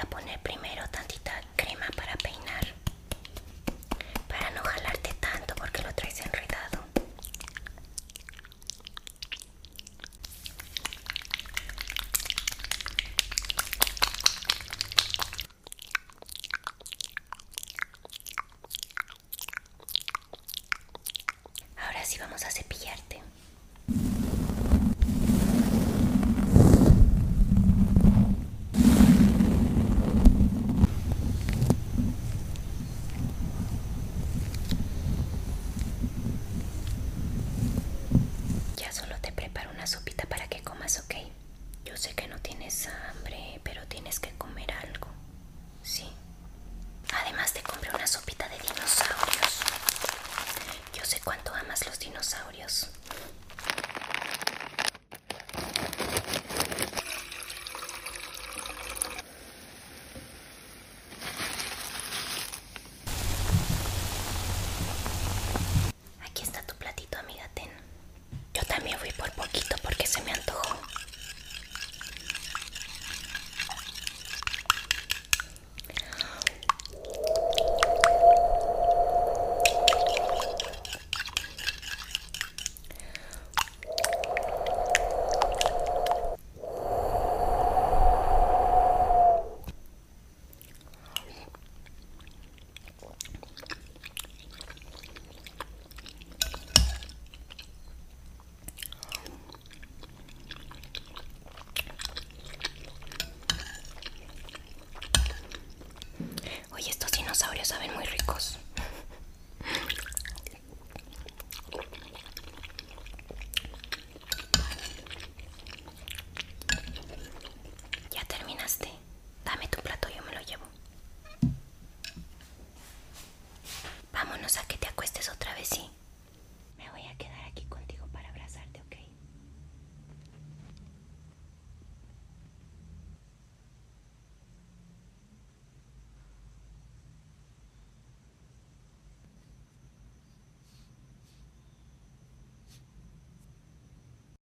a poner primero tantita crema para peinar para no jalarte tanto porque lo traes enredado Ahora sí vamos a cepillarte. sopita para que comas, ok. Yo sé que no tienes hambre, pero tienes que comer algo.